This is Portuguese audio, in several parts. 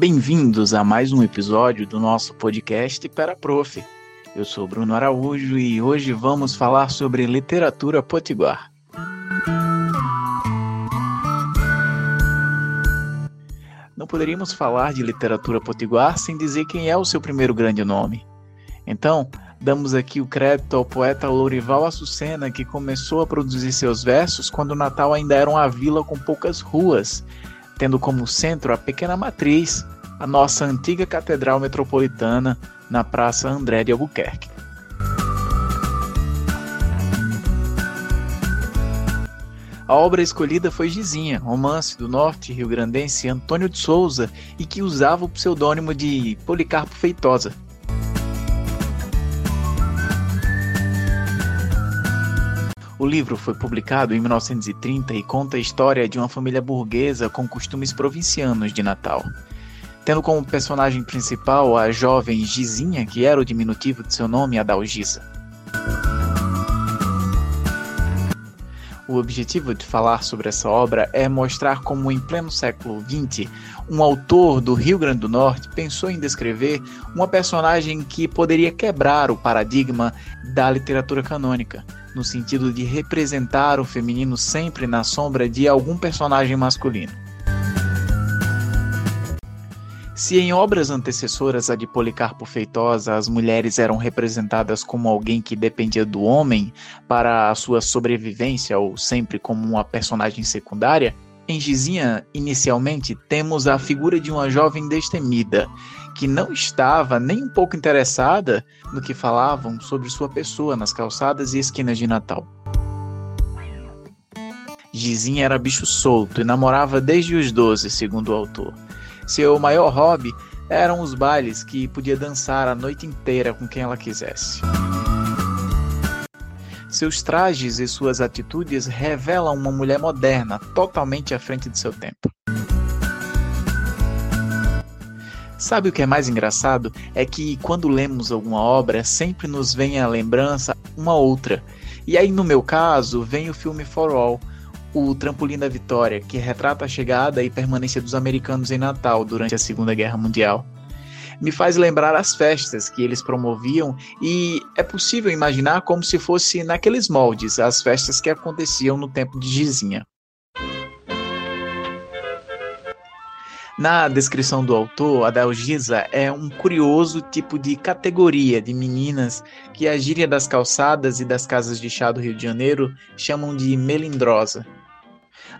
Bem-vindos a mais um episódio do nosso podcast Para Prof. Eu sou Bruno Araújo e hoje vamos falar sobre literatura potiguar. Não poderíamos falar de literatura potiguar sem dizer quem é o seu primeiro grande nome. Então, damos aqui o crédito ao poeta Lourival Açucena, que começou a produzir seus versos quando Natal ainda era uma vila com poucas ruas, tendo como centro a pequena matriz, a nossa antiga Catedral Metropolitana, na Praça André de Albuquerque. A obra escolhida foi Gizinha, romance do norte rio-grandense Antônio de Souza e que usava o pseudônimo de Policarpo Feitosa. O livro foi publicado em 1930 e conta a história de uma família burguesa com costumes provincianos de Natal tendo como personagem principal a jovem Gizinha, que era o diminutivo de seu nome, Adalgisa. O objetivo de falar sobre essa obra é mostrar como, em pleno século XX, um autor do Rio Grande do Norte pensou em descrever uma personagem que poderia quebrar o paradigma da literatura canônica, no sentido de representar o feminino sempre na sombra de algum personagem masculino. Se em obras antecessoras à de Policarpo Feitosa as mulheres eram representadas como alguém que dependia do homem para a sua sobrevivência ou sempre como uma personagem secundária, em Gizinha, inicialmente, temos a figura de uma jovem destemida, que não estava nem um pouco interessada no que falavam sobre sua pessoa nas calçadas e esquinas de Natal. Gizinha era bicho solto e namorava desde os 12, segundo o autor. Seu maior hobby eram os bailes que podia dançar a noite inteira com quem ela quisesse. Seus trajes e suas atitudes revelam uma mulher moderna, totalmente à frente de seu tempo. Sabe o que é mais engraçado? É que quando lemos alguma obra, sempre nos vem à lembrança uma outra. E aí, no meu caso, vem o filme For All, o Trampolim da Vitória, que retrata a chegada e permanência dos americanos em Natal durante a Segunda Guerra Mundial. Me faz lembrar as festas que eles promoviam e é possível imaginar como se fosse naqueles moldes as festas que aconteciam no tempo de Gizinha. Na descrição do autor, a Dalgisa é um curioso tipo de categoria de meninas que a gíria das calçadas e das casas de chá do Rio de Janeiro chamam de melindrosa.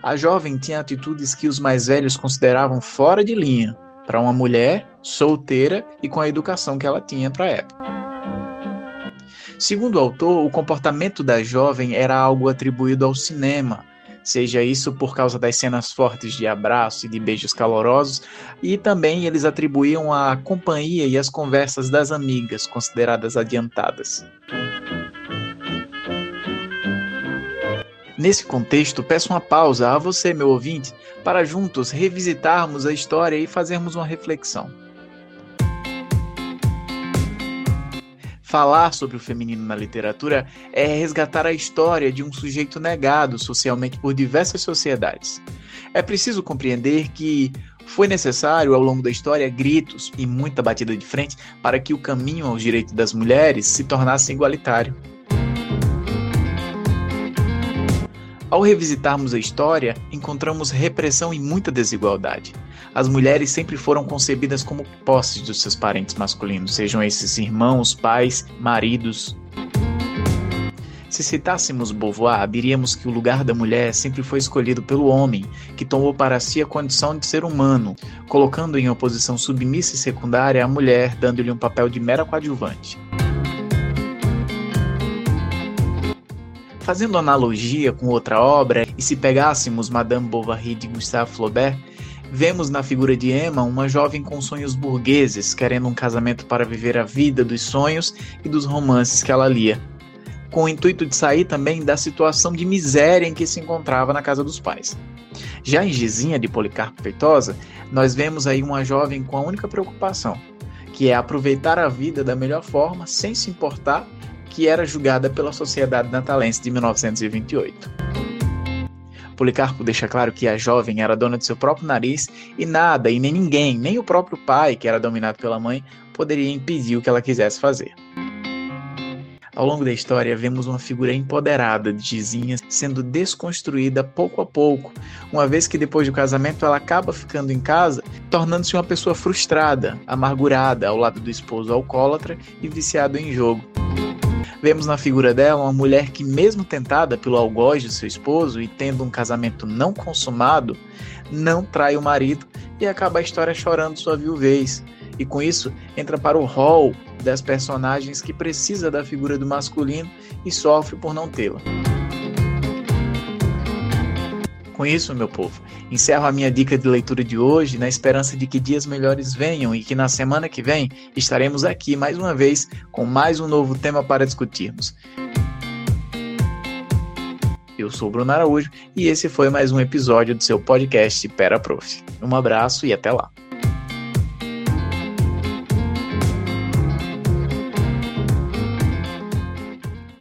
A jovem tinha atitudes que os mais velhos consideravam fora de linha para uma mulher solteira e com a educação que ela tinha para a época. Segundo o autor, o comportamento da jovem era algo atribuído ao cinema, seja isso por causa das cenas fortes de abraço e de beijos calorosos, e também eles atribuíam a companhia e as conversas das amigas, consideradas adiantadas. Nesse contexto, peço uma pausa a você, meu ouvinte, para juntos revisitarmos a história e fazermos uma reflexão. Falar sobre o feminino na literatura é resgatar a história de um sujeito negado socialmente por diversas sociedades. É preciso compreender que foi necessário, ao longo da história, gritos e muita batida de frente para que o caminho aos direitos das mulheres se tornasse igualitário. Ao revisitarmos a história, encontramos repressão e muita desigualdade. As mulheres sempre foram concebidas como posses dos seus parentes masculinos, sejam esses irmãos, pais, maridos. Se citássemos Beauvoir, diríamos que o lugar da mulher sempre foi escolhido pelo homem, que tomou para si a condição de ser humano, colocando em oposição submissa e secundária a mulher, dando-lhe um papel de mera coadjuvante. Fazendo analogia com outra obra, e se pegássemos Madame Bovary de Gustave Flaubert, vemos na figura de Emma uma jovem com sonhos burgueses, querendo um casamento para viver a vida dos sonhos e dos romances que ela lia, com o intuito de sair também da situação de miséria em que se encontrava na casa dos pais. Já em Gizinha de Policarpo Feitosa, nós vemos aí uma jovem com a única preocupação, que é aproveitar a vida da melhor forma sem se importar que era julgada pela Sociedade Natalense de 1928. Policarpo deixa claro que a jovem era dona de seu próprio nariz e nada e nem ninguém, nem o próprio pai, que era dominado pela mãe, poderia impedir o que ela quisesse fazer. Ao longo da história, vemos uma figura empoderada de Gizinha sendo desconstruída pouco a pouco, uma vez que depois do casamento ela acaba ficando em casa, tornando-se uma pessoa frustrada, amargurada ao lado do esposo alcoólatra e viciado em jogo. Vemos na figura dela uma mulher que, mesmo tentada pelo algoz de seu esposo e tendo um casamento não consumado, não trai o marido e acaba a história chorando sua viuvez. E com isso entra para o hall das personagens que precisa da figura do masculino e sofre por não tê-la. Com isso, meu povo, encerro a minha dica de leitura de hoje na esperança de que dias melhores venham e que na semana que vem estaremos aqui mais uma vez com mais um novo tema para discutirmos. Eu sou Bruno Araújo e esse foi mais um episódio do seu podcast Pera Prof. Um abraço e até lá.